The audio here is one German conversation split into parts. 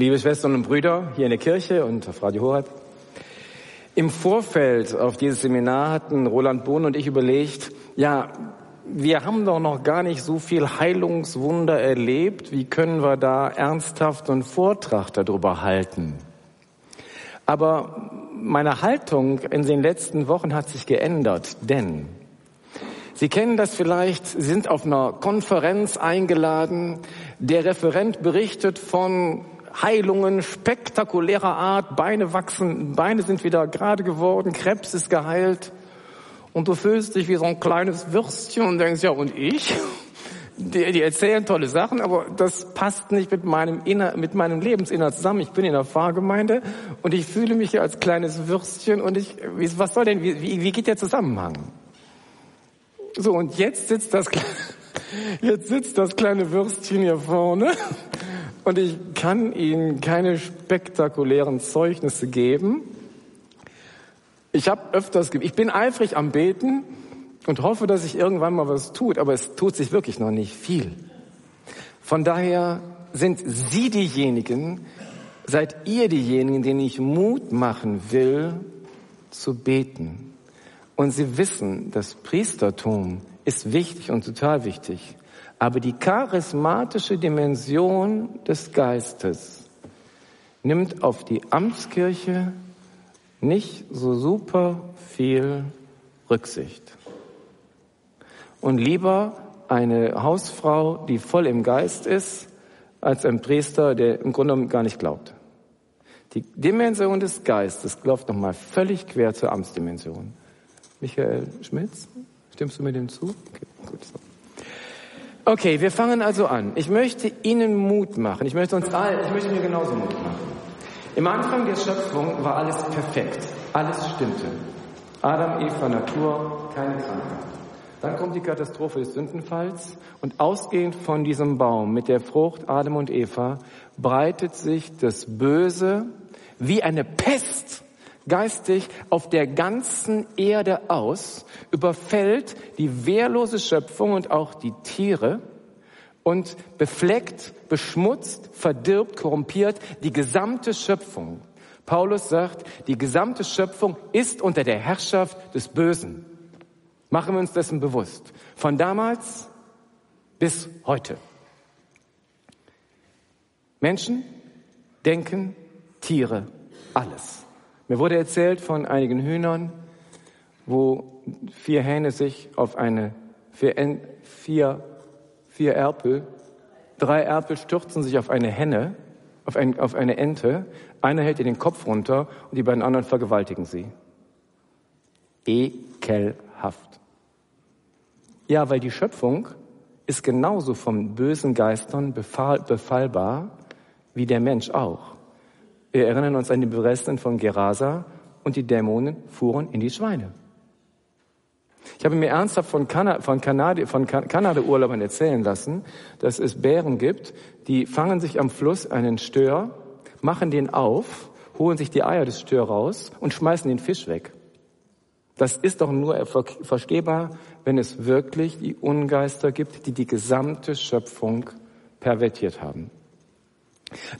Liebe Schwestern und Brüder hier in der Kirche und auf Radio Horeb. Im Vorfeld auf dieses Seminar hatten Roland Bohn und ich überlegt, ja, wir haben doch noch gar nicht so viel Heilungswunder erlebt. Wie können wir da ernsthaft einen Vortrag darüber halten? Aber meine Haltung in den letzten Wochen hat sich geändert, denn Sie kennen das vielleicht, Sie sind auf einer Konferenz eingeladen, der Referent berichtet von Heilungen spektakulärer Art, Beine wachsen, Beine sind wieder gerade geworden, Krebs ist geheilt und du fühlst dich wie so ein kleines Würstchen und denkst, ja und ich? Die, die erzählen tolle Sachen, aber das passt nicht mit meinem, Inner, mit meinem Lebensinhalt zusammen. Ich bin in der Pfarrgemeinde und ich fühle mich hier als kleines Würstchen und ich, was soll denn, wie, wie geht der Zusammenhang? So, und jetzt sitzt das, jetzt sitzt das kleine Würstchen hier vorne und ich kann Ihnen keine spektakulären Zeugnisse geben. Ich habe öfters, ich bin eifrig am Beten und hoffe, dass sich irgendwann mal was tut, aber es tut sich wirklich noch nicht viel. Von daher sind Sie diejenigen, seid ihr diejenigen, denen ich Mut machen will, zu beten. Und Sie wissen, das Priestertum ist wichtig und total wichtig. Aber die charismatische Dimension des Geistes nimmt auf die Amtskirche nicht so super viel Rücksicht. Und lieber eine Hausfrau, die voll im Geist ist, als ein Priester, der im Grunde gar nicht glaubt. Die Dimension des Geistes läuft nochmal völlig quer zur Amtsdimension. Michael Schmitz, stimmst du mir dem zu? Okay, gut. Okay, wir fangen also an. Ich möchte Ihnen Mut machen. Ich möchte uns allen, ich möchte mir genauso Mut machen. Im Anfang der Schöpfung war alles perfekt. Alles stimmte. Adam, Eva, Natur, keine Krankheit. Dann kommt die Katastrophe des Sündenfalls und ausgehend von diesem Baum mit der Frucht Adam und Eva breitet sich das Böse wie eine Pest geistig auf der ganzen Erde aus, überfällt die wehrlose Schöpfung und auch die Tiere und befleckt, beschmutzt, verdirbt, korrumpiert die gesamte Schöpfung. Paulus sagt, die gesamte Schöpfung ist unter der Herrschaft des Bösen. Machen wir uns dessen bewusst. Von damals bis heute. Menschen, Denken, Tiere, alles. Mir wurde erzählt von einigen Hühnern, wo vier Hähne sich auf eine, vier, vier, vier Erpel, drei Erpel stürzen sich auf eine Henne, auf, ein, auf eine Ente, einer hält ihr den Kopf runter und die beiden anderen vergewaltigen sie. Ekelhaft. Ja, weil die Schöpfung ist genauso von bösen Geistern befall, befallbar wie der Mensch auch. Wir erinnern uns an die Beresten von Gerasa und die Dämonen fuhren in die Schweine. Ich habe mir ernsthaft von, Kanada, von, Kanada, von Kanada-Urlaubern erzählen lassen, dass es Bären gibt, die fangen sich am Fluss einen Stör, machen den auf, holen sich die Eier des Stör raus und schmeißen den Fisch weg. Das ist doch nur verstehbar, wenn es wirklich die Ungeister gibt, die die gesamte Schöpfung pervertiert haben.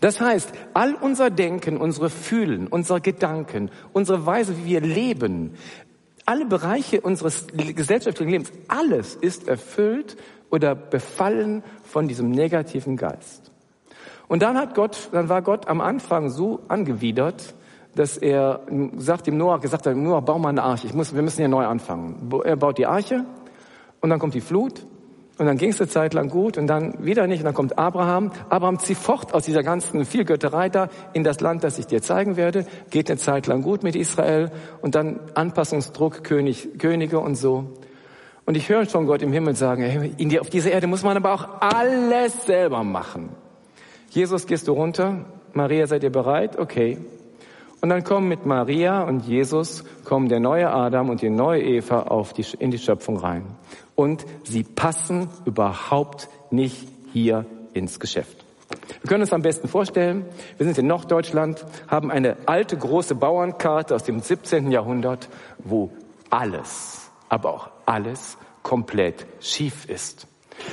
Das heißt, all unser Denken, unsere Fühlen, unsere Gedanken, unsere Weise, wie wir leben, alle Bereiche unseres gesellschaftlichen Lebens, alles ist erfüllt oder befallen von diesem negativen Geist. Und dann hat Gott, dann war Gott am Anfang so angewidert, dass er sagt dem Noah, gesagt hat, Noah, bau mal eine Arche. Ich muss, wir müssen hier neu anfangen. Er baut die Arche und dann kommt die Flut und dann ging es eine Zeit lang gut und dann wieder nicht. Und dann kommt Abraham. Abraham zieht fort aus dieser ganzen Vielgötterei da in das Land, das ich dir zeigen werde. Geht eine Zeit lang gut mit Israel und dann Anpassungsdruck, König, Könige und so. Und ich höre schon Gott im Himmel sagen, in die, auf dieser Erde muss man aber auch alles selber machen. Jesus, gehst du runter? Maria, seid ihr bereit? Okay. Und dann kommen mit Maria und Jesus, kommen der neue Adam und die neue Eva auf die, in die Schöpfung rein und sie passen überhaupt nicht hier ins Geschäft. Wir können uns am besten vorstellen, wir sind in Norddeutschland, haben eine alte große Bauernkarte aus dem 17. Jahrhundert, wo alles, aber auch alles komplett schief ist.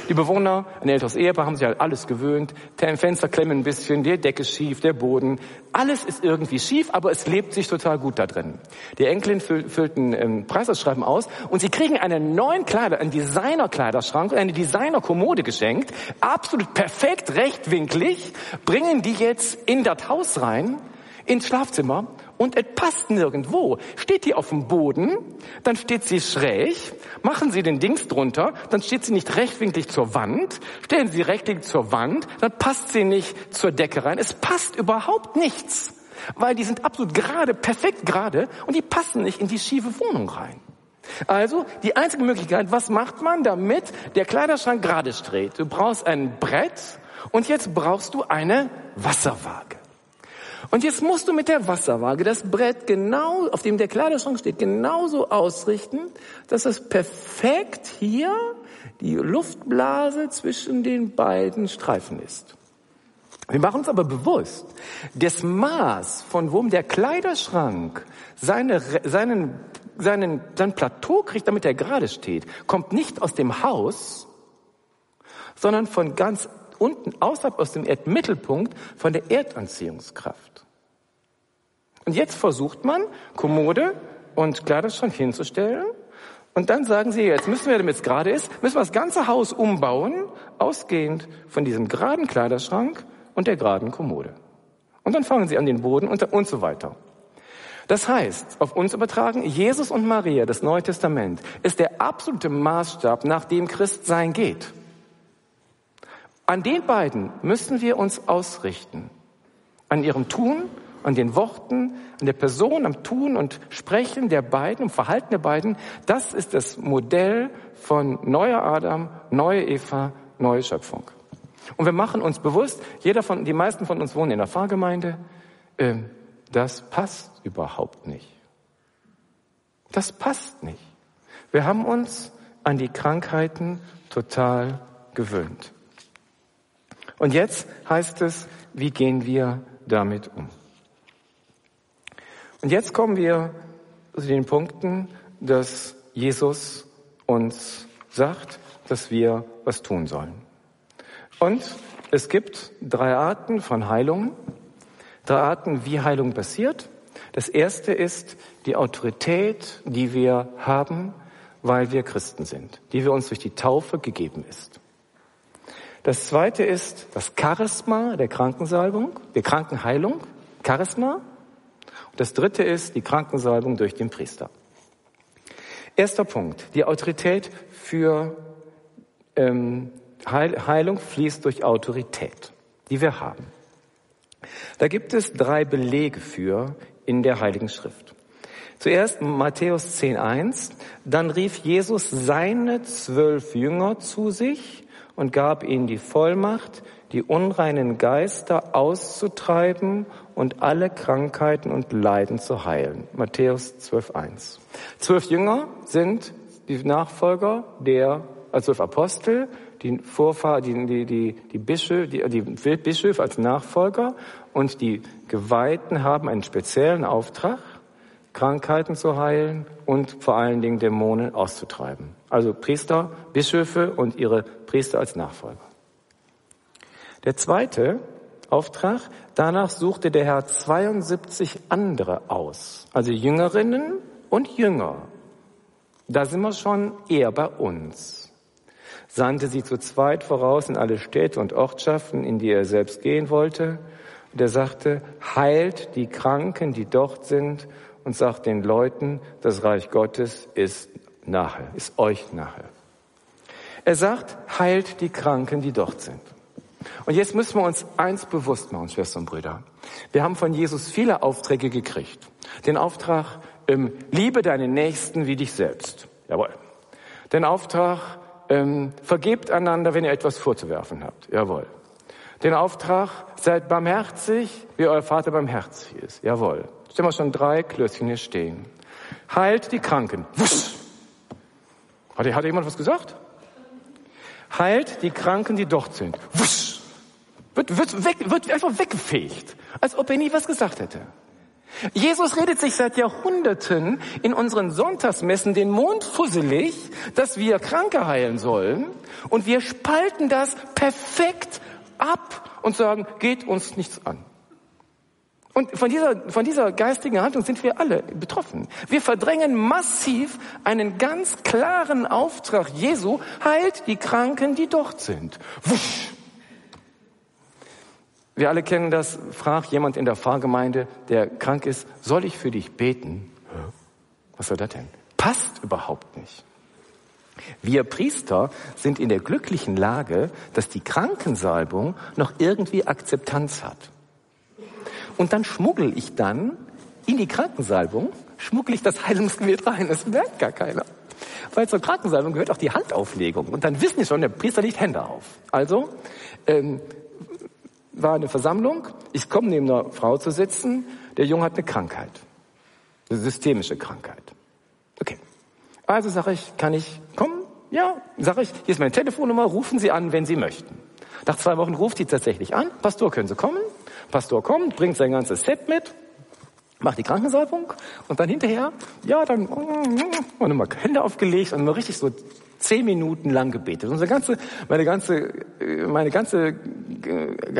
Die Bewohner, ein älteres Ehepaar, haben sich halt alles gewöhnt. Fenster klemmen ein bisschen, die Decke schief, der Boden. Alles ist irgendwie schief, aber es lebt sich total gut da drin. Die Enkelin füllt ein ähm, Preisausschreiben aus und sie kriegen einen neuen Kleider, einen Designer-Kleiderschrank eine Designer-Kommode geschenkt. Absolut perfekt, rechtwinklig. Bringen die jetzt in das Haus rein, ins Schlafzimmer und es passt nirgendwo. Steht die auf dem Boden, dann steht sie schräg, machen Sie den Dings drunter, dann steht sie nicht rechtwinklig zur Wand, stellen Sie rechtwinklig zur Wand, dann passt sie nicht zur Decke rein. Es passt überhaupt nichts, weil die sind absolut gerade, perfekt gerade und die passen nicht in die schiefe Wohnung rein. Also die einzige Möglichkeit, was macht man, damit der Kleiderschrank gerade steht? Du brauchst ein Brett und jetzt brauchst du eine Wasserwaage. Und jetzt musst du mit der Wasserwaage das Brett genau, auf dem der Kleiderschrank steht, genauso ausrichten, dass es perfekt hier die Luftblase zwischen den beiden Streifen ist. Wir machen uns aber bewusst, das Maß, von wo der Kleiderschrank seine, seinen, seinen, sein Plateau kriegt, damit er gerade steht, kommt nicht aus dem Haus, sondern von ganz unten außerhalb aus dem Erdmittelpunkt von der Erdanziehungskraft. Und jetzt versucht man, Kommode und Kleiderschrank hinzustellen. Und dann sagen sie, jetzt müssen wir, damit es gerade ist, müssen wir das ganze Haus umbauen, ausgehend von diesem geraden Kleiderschrank und der geraden Kommode. Und dann fangen sie an den Boden und, so weiter. Das heißt, auf uns übertragen, Jesus und Maria, das Neue Testament, ist der absolute Maßstab, nach dem Christsein geht. An den beiden müssen wir uns ausrichten. An ihrem Tun, an den Worten, an der Person, am Tun und Sprechen der beiden, im Verhalten der beiden. Das ist das Modell von neuer Adam, neue Eva, neue Schöpfung. Und wir machen uns bewusst, jeder von, die meisten von uns wohnen in der Pfarrgemeinde, äh, das passt überhaupt nicht. Das passt nicht. Wir haben uns an die Krankheiten total gewöhnt. Und jetzt heißt es, wie gehen wir damit um? Und jetzt kommen wir zu den Punkten, dass Jesus uns sagt, dass wir was tun sollen. Und es gibt drei Arten von Heilung, drei Arten, wie Heilung passiert. Das erste ist die Autorität, die wir haben, weil wir Christen sind, die wir uns durch die Taufe gegeben ist. Das zweite ist das Charisma der Krankensalbung, der Krankenheilung, Charisma. Und das dritte ist die Krankensalbung durch den Priester. Erster Punkt, die Autorität für ähm, Heilung fließt durch Autorität, die wir haben. Da gibt es drei Belege für in der Heiligen Schrift. Zuerst Matthäus 10.1, dann rief Jesus seine zwölf Jünger zu sich und gab ihnen die Vollmacht, die unreinen Geister auszutreiben und alle Krankheiten und Leiden zu heilen. Matthäus 12.1. Zwölf Jünger sind die Nachfolger der, also zwölf Apostel, die Vorfahr, die, die, die, die, Bischöfe, die, die Bischöfe als Nachfolger und die Geweihten haben einen speziellen Auftrag, Krankheiten zu heilen und vor allen Dingen Dämonen auszutreiben. Also Priester, Bischöfe und ihre Priester als Nachfolger. Der zweite Auftrag, danach suchte der Herr 72 andere aus, also Jüngerinnen und Jünger. Da sind wir schon eher bei uns. Sandte sie zu zweit voraus in alle Städte und Ortschaften, in die er selbst gehen wollte. Und er sagte, heilt die Kranken, die dort sind, und sagt den Leuten, das Reich Gottes ist nahe, ist euch nahe. Er sagt, heilt die Kranken, die dort sind. Und jetzt müssen wir uns eins bewusst machen, Schwestern und Brüder. Wir haben von Jesus viele Aufträge gekriegt. Den Auftrag, ähm, liebe deinen Nächsten wie dich selbst. Jawohl. Den Auftrag, ähm, vergebt einander, wenn ihr etwas vorzuwerfen habt. Jawohl. Den Auftrag, seid barmherzig, wie euer Vater barmherzig ist. Jawohl. Stellen wir schon drei Klößchen hier stehen. Heilt die Kranken. Wusch. Hat, hat jemand was gesagt? Heilt die Kranken, die dort sind. Wusch. Wird, wird, weg, wird einfach weggefegt. Als ob er nie was gesagt hätte. Jesus redet sich seit Jahrhunderten in unseren Sonntagsmessen den Mond fusselig, dass wir Kranke heilen sollen. Und wir spalten das perfekt ab und sagen, geht uns nichts an. Und von dieser, von dieser geistigen Haltung sind wir alle betroffen. Wir verdrängen massiv einen ganz klaren Auftrag Jesu, heilt die Kranken, die dort sind. Wusch. Wir alle kennen das, fragt jemand in der Pfarrgemeinde, der krank ist, soll ich für dich beten? Was soll das denn? Passt überhaupt nicht. Wir Priester sind in der glücklichen Lage, dass die Krankensalbung noch irgendwie Akzeptanz hat. Und dann schmuggel ich dann in die Krankensalbung, schmuggel ich das Heilungsgebiet rein. Das merkt gar keiner. Weil zur Krankensalbung gehört auch die Handauflegung. Und dann wissen die schon, der Priester legt Hände auf. Also ähm, war eine Versammlung, ich komme neben einer Frau zu sitzen, der Junge hat eine Krankheit. Eine systemische Krankheit. Okay. Also sage ich, kann ich kommen? Ja, sage ich, hier ist meine Telefonnummer, rufen Sie an, wenn Sie möchten. Nach zwei Wochen ruft sie tatsächlich an, Pastor, können Sie kommen? Pastor kommt, bringt sein ganzes Set mit, macht die Krankensalbung und dann hinterher, ja, dann und immer Hände aufgelegt und immer richtig so zehn Minuten lang gebetet. Unsere ganze, meine ganze, meine ganze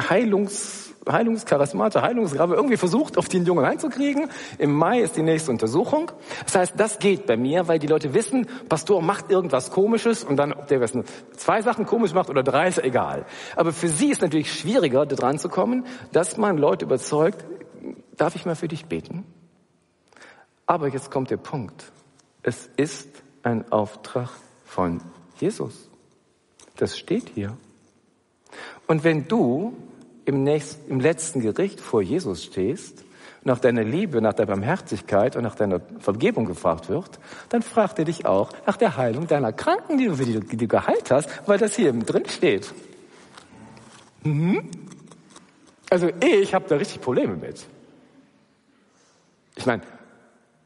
Heilungs Heilungscharismate, Heilungsgrabe irgendwie versucht, auf den Jungen reinzukriegen. Im Mai ist die nächste Untersuchung. Das heißt, das geht bei mir, weil die Leute wissen, Pastor macht irgendwas Komisches und dann, ob der was zwei Sachen komisch macht oder drei, ist egal. Aber für sie ist natürlich schwieriger, da dran zu kommen, dass man Leute überzeugt, darf ich mal für dich beten? Aber jetzt kommt der Punkt. Es ist ein Auftrag von Jesus. Das steht hier. Und wenn du im, nächsten, im letzten Gericht vor Jesus stehst, nach deiner Liebe, nach deiner Barmherzigkeit und nach deiner Vergebung gefragt wird, dann fragt er dich auch nach der Heilung deiner Kranken, die du, die du, geheilt hast, weil das hier drin steht. Mhm. Also ich habe da richtig Probleme mit. Ich meine,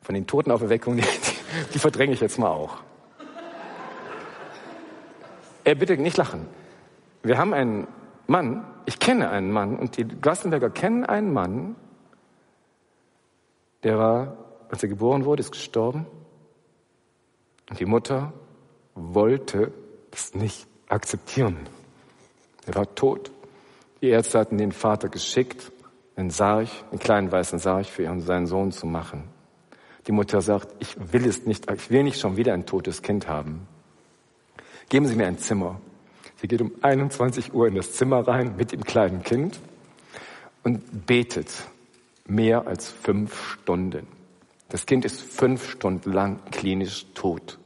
von den Totenauferweckungen, die, die, die verdränge ich jetzt mal auch. Er bitte nicht lachen. Wir haben einen Mann, ich kenne einen Mann und die Glassenberger kennen einen Mann, der war, als er geboren wurde, ist gestorben. Und die Mutter wollte es nicht akzeptieren. Er war tot. Die Ärzte hatten den Vater geschickt, einen Sarg, einen kleinen weißen Sarg für ihren, seinen Sohn zu machen. Die Mutter sagt, ich will es nicht, ich will nicht schon wieder ein totes Kind haben. Geben Sie mir ein Zimmer. Sie geht um 21 Uhr in das Zimmer rein mit dem kleinen Kind und betet mehr als fünf Stunden. Das Kind ist fünf Stunden lang klinisch tot.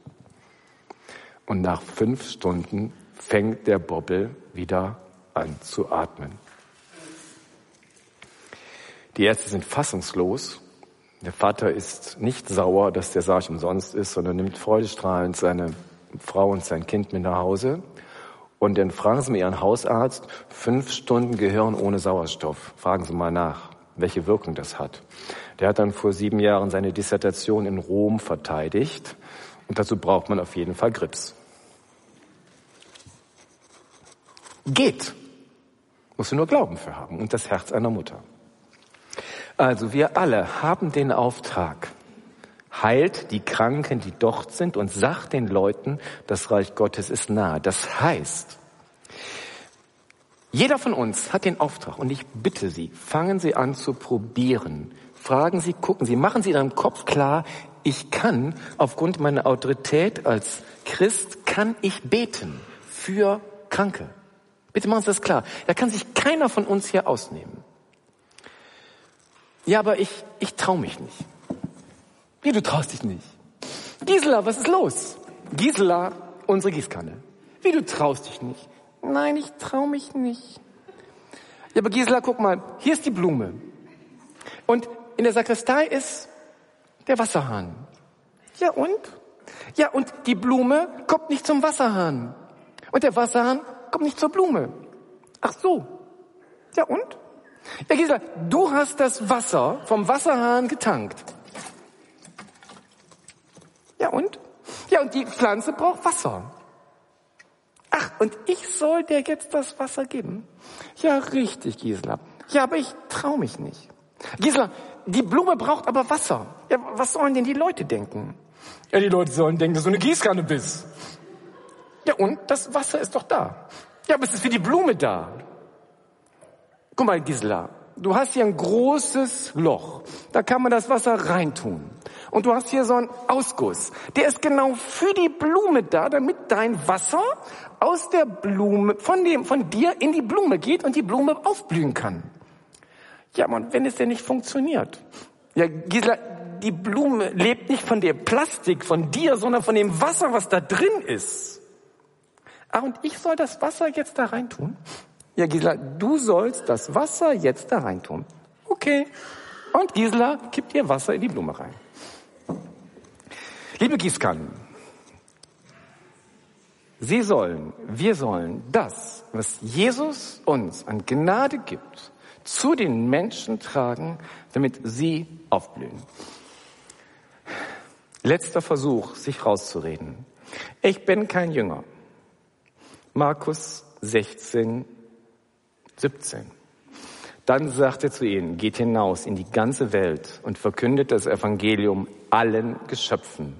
Und nach fünf Stunden fängt der Bobbel wieder an zu atmen. Die Ärzte sind fassungslos. Der Vater ist nicht sauer, dass der Sarg umsonst ist, sondern nimmt freudestrahlend seine Frau und sein Kind mit nach Hause. Und dann fragen Sie mal Ihren Hausarzt, fünf Stunden Gehirn ohne Sauerstoff. Fragen Sie mal nach, welche Wirkung das hat. Der hat dann vor sieben Jahren seine Dissertation in Rom verteidigt. Und dazu braucht man auf jeden Fall Grips. Geht. Musst du nur Glauben für haben und das Herz einer Mutter. Also wir alle haben den Auftrag, heilt die Kranken, die dort sind und sagt den Leuten, das Reich Gottes ist nahe. Das heißt, jeder von uns hat den Auftrag und ich bitte Sie, fangen Sie an zu probieren. Fragen Sie, gucken Sie, machen Sie in Ihrem Kopf klar, ich kann aufgrund meiner Autorität als Christ, kann ich beten für Kranke. Bitte machen Sie das klar. Da kann sich keiner von uns hier ausnehmen. Ja, aber ich, ich traue mich nicht. Wie, du traust dich nicht? Gisela, was ist los? Gisela, unsere Gießkanne. Wie, du traust dich nicht? Nein, ich traue mich nicht. Ja, aber Gisela, guck mal, hier ist die Blume. Und in der Sakristei ist der Wasserhahn. Ja, und? Ja, und die Blume kommt nicht zum Wasserhahn. Und der Wasserhahn kommt nicht zur Blume. Ach so. Ja, und? Ja, Gisela, du hast das Wasser vom Wasserhahn getankt. Ja und? Ja, und die Pflanze braucht Wasser. Ach, und ich soll dir jetzt das Wasser geben? Ja, richtig, Gisela. Ja, aber ich traue mich nicht. Gisela, die Blume braucht aber Wasser. Ja, was sollen denn die Leute denken? Ja, die Leute sollen denken, dass du eine Gießkanne bist. Ja, und das Wasser ist doch da. Ja, aber es ist für die Blume da. Guck mal, Gisela, du hast hier ein großes Loch. Da kann man das Wasser reintun. Und du hast hier so einen Ausguss. Der ist genau für die Blume da, damit dein Wasser aus der Blume, von dem, von dir in die Blume geht und die Blume aufblühen kann. Ja, man, wenn es denn nicht funktioniert. Ja, Gisela, die Blume lebt nicht von der Plastik, von dir, sondern von dem Wasser, was da drin ist. Ah, und ich soll das Wasser jetzt da reintun? Ja, Gisela, du sollst das Wasser jetzt da reintun. Okay. Und Gisela kippt ihr Wasser in die Blume rein. Liebe Gießkannen, Sie sollen, wir sollen das, was Jesus uns an Gnade gibt, zu den Menschen tragen, damit sie aufblühen. Letzter Versuch, sich rauszureden. Ich bin kein Jünger. Markus 16, 17. Dann sagt er zu ihnen, geht hinaus in die ganze Welt und verkündet das Evangelium allen Geschöpfen.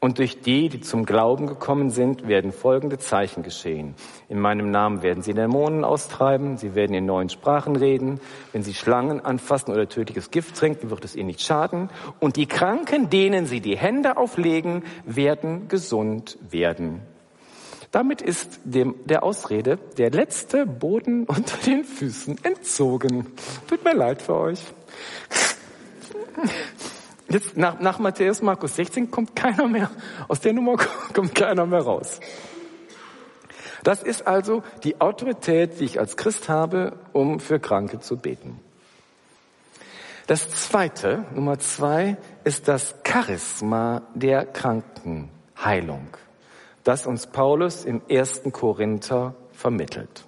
Und durch die, die zum Glauben gekommen sind, werden folgende Zeichen geschehen. In meinem Namen werden sie Dämonen austreiben, sie werden in neuen Sprachen reden, wenn sie Schlangen anfassen oder tödliches Gift trinken, wird es ihnen nicht schaden. Und die Kranken, denen sie die Hände auflegen, werden gesund werden. Damit ist dem, der Ausrede der letzte Boden unter den Füßen entzogen. Tut mir leid für euch. Jetzt nach, nach Matthäus, Markus 16 kommt keiner mehr, aus der Nummer kommt keiner mehr raus. Das ist also die Autorität, die ich als Christ habe, um für Kranke zu beten. Das zweite, Nummer zwei, ist das Charisma der Krankenheilung, das uns Paulus im ersten Korinther vermittelt.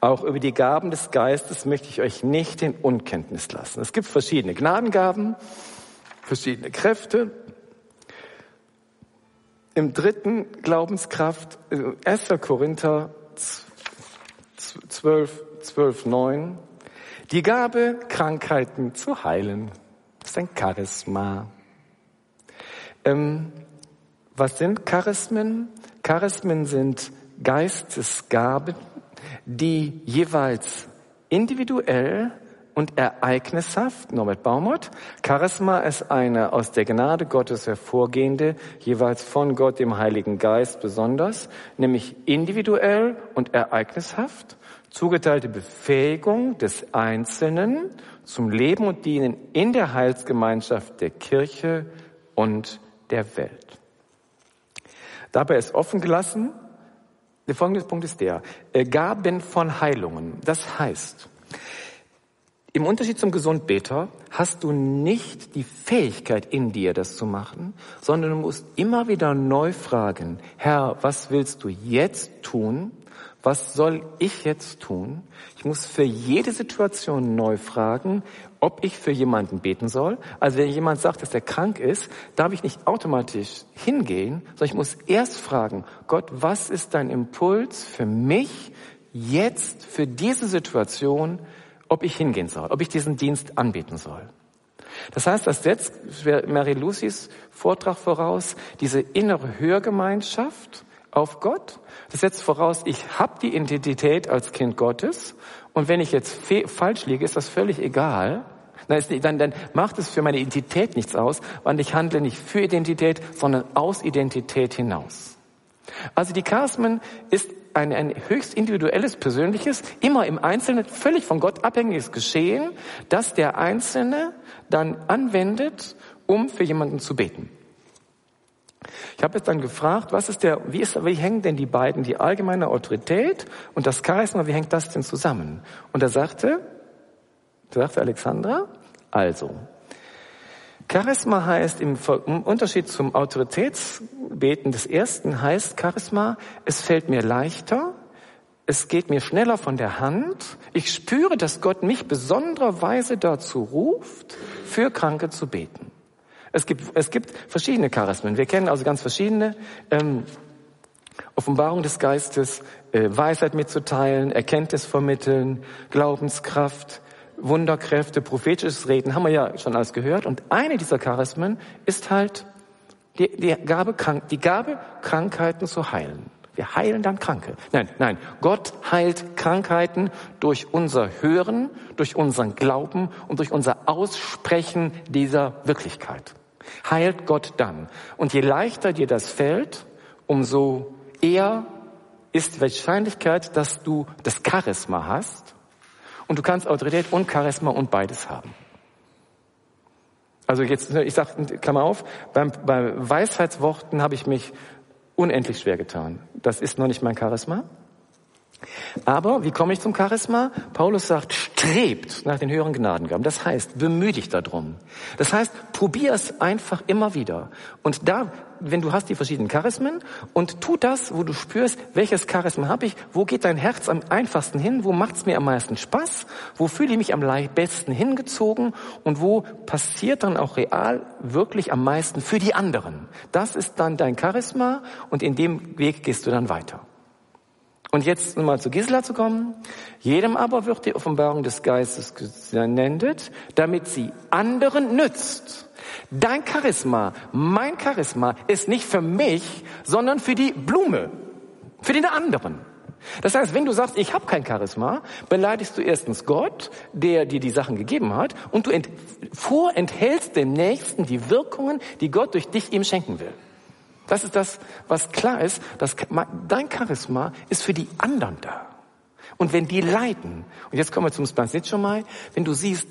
Auch über die Gaben des Geistes möchte ich euch nicht in Unkenntnis lassen. Es gibt verschiedene Gnadengaben, verschiedene Kräfte. Im dritten Glaubenskraft, 1. Äh, Korinther 12, 12, 9, die Gabe, Krankheiten zu heilen. Das ist ein Charisma. Ähm, was sind Charismen? Charismen sind Geistesgaben, die jeweils individuell und ereignishaft, Norbert Baumert. Charisma ist eine aus der Gnade Gottes hervorgehende, jeweils von Gott, dem Heiligen Geist besonders, nämlich individuell und ereignishaft, zugeteilte Befähigung des Einzelnen zum Leben und Dienen in der Heilsgemeinschaft der Kirche und der Welt. Dabei ist offen gelassen, der folgende Punkt ist der, äh, Gaben von Heilungen. Das heißt, im Unterschied zum Gesundbeter hast du nicht die Fähigkeit in dir, das zu machen, sondern du musst immer wieder neu fragen, Herr, was willst du jetzt tun? Was soll ich jetzt tun? Ich muss für jede Situation neu fragen, ob ich für jemanden beten soll. Also wenn jemand sagt, dass er krank ist, darf ich nicht automatisch hingehen, sondern ich muss erst fragen, Gott, was ist dein Impuls für mich jetzt, für diese Situation, ob ich hingehen soll, ob ich diesen Dienst anbieten soll. Das heißt, das setzt Mary Lucys Vortrag voraus, diese innere Hörgemeinschaft auf Gott. Das setzt voraus, ich habe die Identität als Kind Gottes und wenn ich jetzt falsch liege, ist das völlig egal. Dann, dann macht es für meine Identität nichts aus, weil ich handle nicht für Identität, sondern aus Identität hinaus. Also die Charismen ist ein, ein höchst individuelles, persönliches, immer im Einzelnen völlig von Gott abhängiges Geschehen, das der Einzelne dann anwendet, um für jemanden zu beten. Ich habe jetzt dann gefragt, was ist der, wie, ist, wie hängen denn die beiden, die allgemeine Autorität und das Charisma, wie hängt das denn zusammen? Und er sagte, sagte Alexandra, also, Charisma heißt im Unterschied zum Autoritätsbeten des ersten heißt Charisma, es fällt mir leichter, es geht mir schneller von der Hand. Ich spüre, dass Gott mich besondererweise dazu ruft, für Kranke zu beten. Es gibt, es gibt verschiedene Charismen. Wir kennen also ganz verschiedene. Ähm, Offenbarung des Geistes, äh, Weisheit mitzuteilen, Erkenntnis vermitteln, Glaubenskraft, Wunderkräfte, prophetisches Reden, haben wir ja schon alles gehört. Und eine dieser Charismen ist halt die, die, Gabe, die Gabe, Krankheiten zu heilen. Wir heilen dann Kranke. Nein, nein, Gott heilt Krankheiten durch unser Hören, durch unseren Glauben und durch unser Aussprechen dieser Wirklichkeit. Heilt Gott dann. Und je leichter dir das fällt, umso eher ist Wahrscheinlichkeit, dass du das Charisma hast. Und du kannst Autorität und Charisma und beides haben. Also jetzt, ich sage, Klammer auf, beim, bei Weisheitsworten habe ich mich unendlich schwer getan. Das ist noch nicht mein Charisma. Aber wie komme ich zum Charisma? Paulus sagt, strebt nach den höheren Gnadengaben. Das heißt, bemühe dich darum. Das heißt, probier es einfach immer wieder. Und da, wenn du hast die verschiedenen Charismen und tu das, wo du spürst, welches Charisma habe ich, wo geht dein Herz am einfachsten hin, wo macht es mir am meisten Spaß, wo fühle ich mich am besten hingezogen und wo passiert dann auch real wirklich am meisten für die anderen. Das ist dann dein Charisma und in dem Weg gehst du dann weiter. Und jetzt nochmal zu Gisela zu kommen. Jedem aber wird die Offenbarung des Geistes gesendet, damit sie anderen nützt. Dein Charisma, mein Charisma ist nicht für mich, sondern für die Blume, für den anderen. Das heißt, wenn du sagst, ich habe kein Charisma, beleidigst du erstens Gott, der dir die Sachen gegeben hat, und du ent vorenthältst dem Nächsten die Wirkungen, die Gott durch dich ihm schenken will. Das ist das, was klar ist, dass dein Charisma ist für die anderen da. Und wenn die leiden, und jetzt kommen wir zum Spansitschomai, wenn du siehst,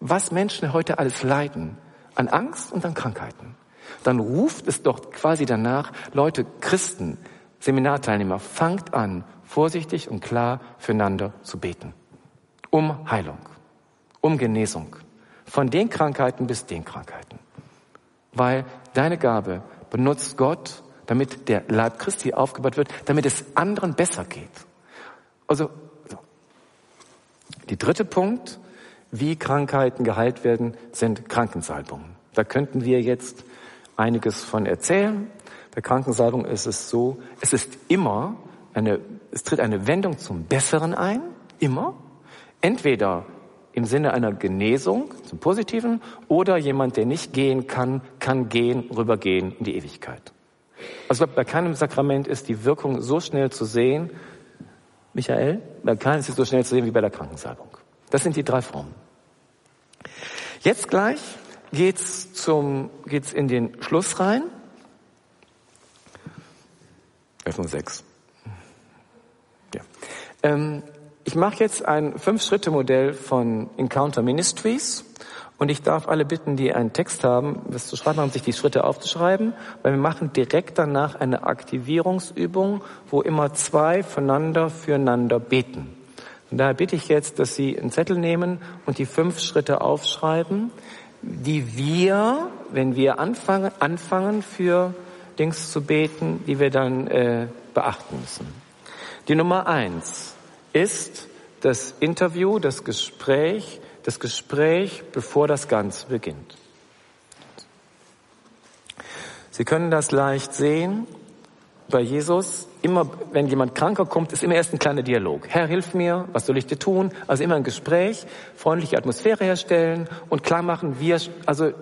was Menschen heute alles leiden, an Angst und an Krankheiten, dann ruft es doch quasi danach, Leute, Christen, Seminarteilnehmer, fangt an, vorsichtig und klar füreinander zu beten. Um Heilung, um Genesung. Von den Krankheiten bis den Krankheiten. Weil deine Gabe benutzt Gott, damit der Leib Christi aufgebaut wird, damit es anderen besser geht. Also, so. die dritte Punkt, wie Krankheiten geheilt werden, sind Krankensalbungen. Da könnten wir jetzt einiges von erzählen. Bei Krankensalbung ist es so, es ist immer eine, es tritt eine Wendung zum Besseren ein, immer. Entweder im Sinne einer Genesung zum Positiven oder jemand, der nicht gehen kann, kann gehen, rübergehen in die Ewigkeit. Also bei keinem Sakrament ist die Wirkung so schnell zu sehen, Michael, bei keinem ist sie so schnell zu sehen wie bei der Krankensalbung. Das sind die drei Formen. Jetzt gleich geht's zum, geht's in den Schluss rein. Öffnung 6. Ja. Ähm, ich mache jetzt ein Fünf-Schritte-Modell von Encounter Ministries und ich darf alle bitten, die einen Text haben, das zu schreiben haben, sich die Schritte aufzuschreiben, weil wir machen direkt danach eine Aktivierungsübung, wo immer zwei voneinander füreinander beten. Und daher bitte ich jetzt, dass Sie einen Zettel nehmen und die fünf Schritte aufschreiben, die wir, wenn wir anfangen, anfangen für Dings zu beten, die wir dann äh, beachten müssen. Die Nummer eins ist das Interview, das Gespräch, das Gespräch, bevor das Ganze beginnt. Sie können das leicht sehen. Bei Jesus, immer wenn jemand kranker kommt, ist immer erst ein kleiner Dialog. Herr, hilf mir, was soll ich dir tun? Also immer ein Gespräch, freundliche Atmosphäre herstellen und klar machen, wir, also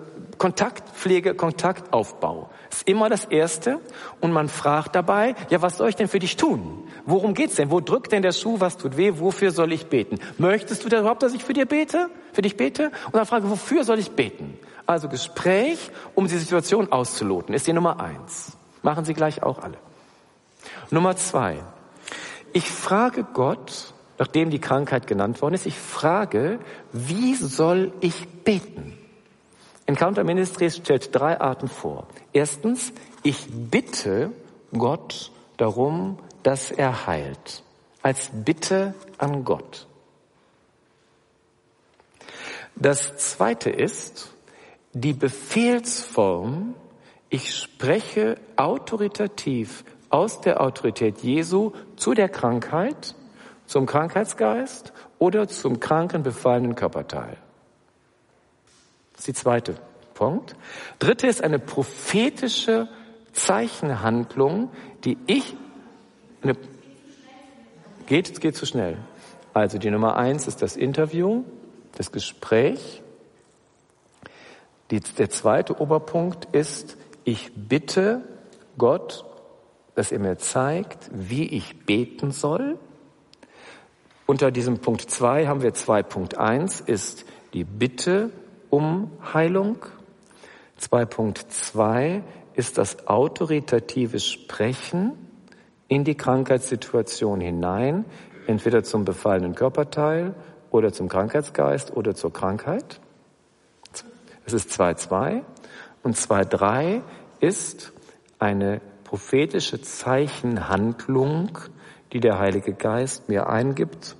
Kontaktpflege, Kontaktaufbau ist immer das Erste. Und man fragt dabei, ja, was soll ich denn für dich tun? Worum geht's denn? Wo drückt denn der Schuh? Was tut weh? Wofür soll ich beten? Möchtest du denn überhaupt, dass ich für dir bete? Für dich bete? Und dann frage, wofür soll ich beten? Also Gespräch, um die Situation auszuloten, ist die Nummer eins. Machen Sie gleich auch alle. Nummer zwei. Ich frage Gott, nachdem die Krankheit genannt worden ist, ich frage, wie soll ich beten? Encounter Ministries stellt drei Arten vor. Erstens, ich bitte Gott darum, dass er heilt. Als Bitte an Gott. Das zweite ist die Befehlsform, ich spreche autoritativ aus der Autorität Jesu zu der Krankheit, zum Krankheitsgeist oder zum kranken befallenen Körperteil. Das ist die zweite Punkt. Dritte ist eine prophetische Zeichenhandlung, die ich eine, geht, geht zu schnell. Also die Nummer eins ist das Interview, das Gespräch. Die, der zweite Oberpunkt ist, ich bitte Gott, dass er mir zeigt, wie ich beten soll. Unter diesem Punkt 2 haben wir 2.1 ist die Bitte um Heilung. 2.2 ist das autoritative Sprechen in die Krankheitssituation hinein, entweder zum befallenen Körperteil oder zum Krankheitsgeist oder zur Krankheit. Das ist 2.2. Und 2.3 ist eine prophetische Zeichenhandlung, die der Heilige Geist mir eingibt,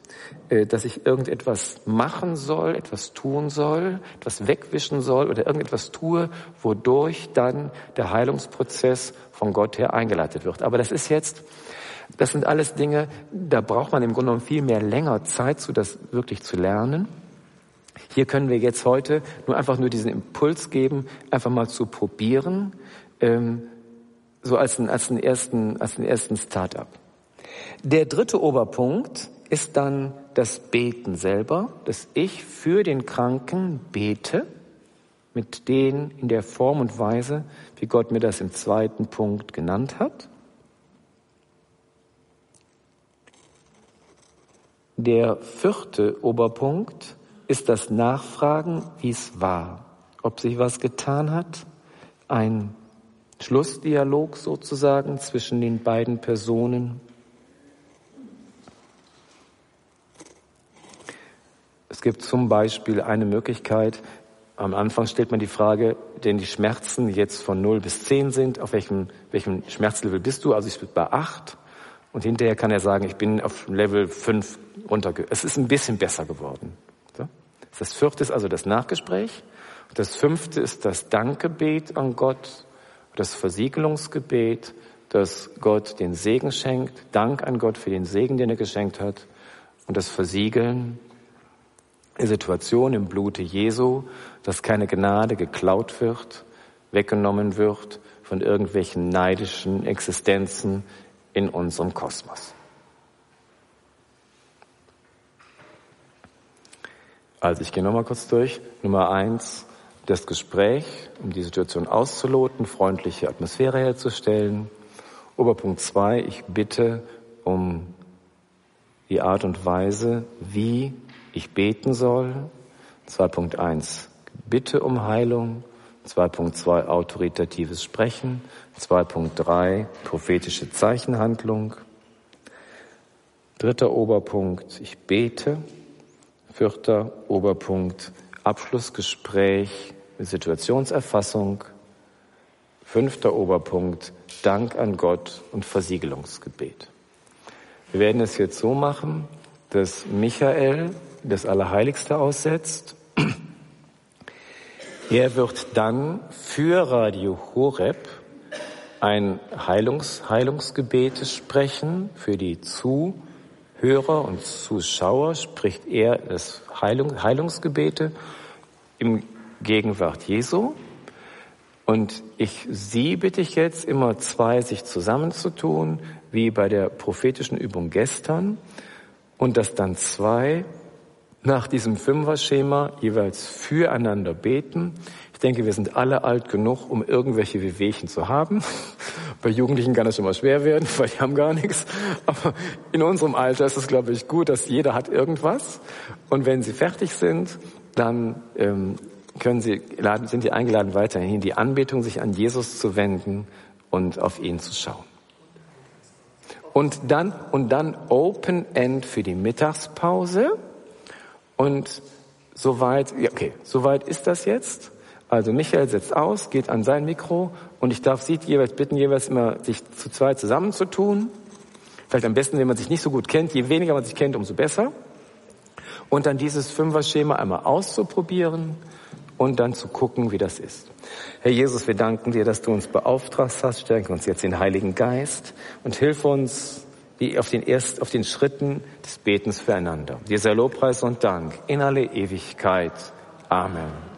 dass ich irgendetwas machen soll, etwas tun soll, etwas wegwischen soll oder irgendetwas tue, wodurch dann der Heilungsprozess von Gott her eingeleitet wird. Aber das ist jetzt, das sind alles Dinge, da braucht man im Grunde genommen viel mehr länger Zeit zu, das wirklich zu lernen. Hier können wir jetzt heute nur einfach nur diesen Impuls geben, einfach mal zu probieren, ähm, so als einen, als einen ersten, als einen ersten Start-up. Der dritte Oberpunkt ist dann das Beten selber, dass ich für den Kranken bete, mit denen in der Form und Weise, wie Gott mir das im zweiten Punkt genannt hat. Der vierte Oberpunkt ist das Nachfragen, wie es war, ob sich was getan hat, ein Schlussdialog sozusagen zwischen den beiden Personen. Es gibt zum Beispiel eine Möglichkeit, am Anfang stellt man die Frage, denn die Schmerzen jetzt von 0 bis 10 sind, auf welchem, welchem Schmerzlevel bist du? Also ich bin bei 8. Und hinterher kann er sagen, ich bin auf Level 5 runterge... Es ist ein bisschen besser geworden. So? Das vierte ist also das Nachgespräch. Das fünfte ist das Dankgebet an Gott, das Versiegelungsgebet, dass Gott den Segen schenkt, Dank an Gott für den Segen, den er geschenkt hat, und das Versiegeln Situation im Blute Jesu, dass keine Gnade geklaut wird, weggenommen wird von irgendwelchen neidischen Existenzen in unserem Kosmos. Also ich gehe nochmal kurz durch. Nummer eins, das Gespräch, um die Situation auszuloten, freundliche Atmosphäre herzustellen. Oberpunkt zwei, ich bitte um die Art und Weise, wie ich beten soll. 2.1 Bitte um Heilung. 2.2 autoritatives Sprechen. 2.3 prophetische Zeichenhandlung. Dritter Oberpunkt, ich bete. Vierter Oberpunkt, Abschlussgespräch mit Situationserfassung. Fünfter Oberpunkt, Dank an Gott und Versiegelungsgebet. Wir werden es jetzt so machen, dass Michael das Allerheiligste aussetzt. Er wird dann für Radio Horeb ein Heilungs, Heilungsgebet sprechen für die Zuhörer Hörer und Zuschauer spricht er das Heilung, Heilungsgebete im Gegenwart Jesu. Und ich, Sie bitte ich jetzt immer zwei sich zusammenzutun, wie bei der prophetischen Übung gestern, und dass dann zwei nach diesem Fünfer-Schema jeweils füreinander beten. Ich denke, wir sind alle alt genug, um irgendwelche Wehwehchen zu haben. Bei Jugendlichen kann es schon mal schwer werden, weil die haben gar nichts. Aber in unserem Alter ist es, glaube ich, gut, dass jeder hat irgendwas. Und wenn sie fertig sind, dann ähm, können sie, sind sie eingeladen, weiterhin die Anbetung sich an Jesus zu wenden und auf ihn zu schauen. Und dann, und dann Open End für die Mittagspause. Und soweit, okay, soweit ist das jetzt. Also Michael setzt aus, geht an sein Mikro und ich darf Sie jeweils bitten, jeweils immer sich zu zweit zusammenzutun. Vielleicht am besten, wenn man sich nicht so gut kennt. Je weniger man sich kennt, umso besser. Und dann dieses Fünfer-Schema einmal auszuprobieren und dann zu gucken, wie das ist. Herr Jesus, wir danken dir, dass du uns beauftragt hast. Stärke uns jetzt den Heiligen Geist und hilf uns, wie auf den, erst, auf den Schritten des Betens füreinander. Dieser Lobpreis und Dank in alle Ewigkeit. Amen.